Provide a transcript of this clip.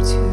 heart to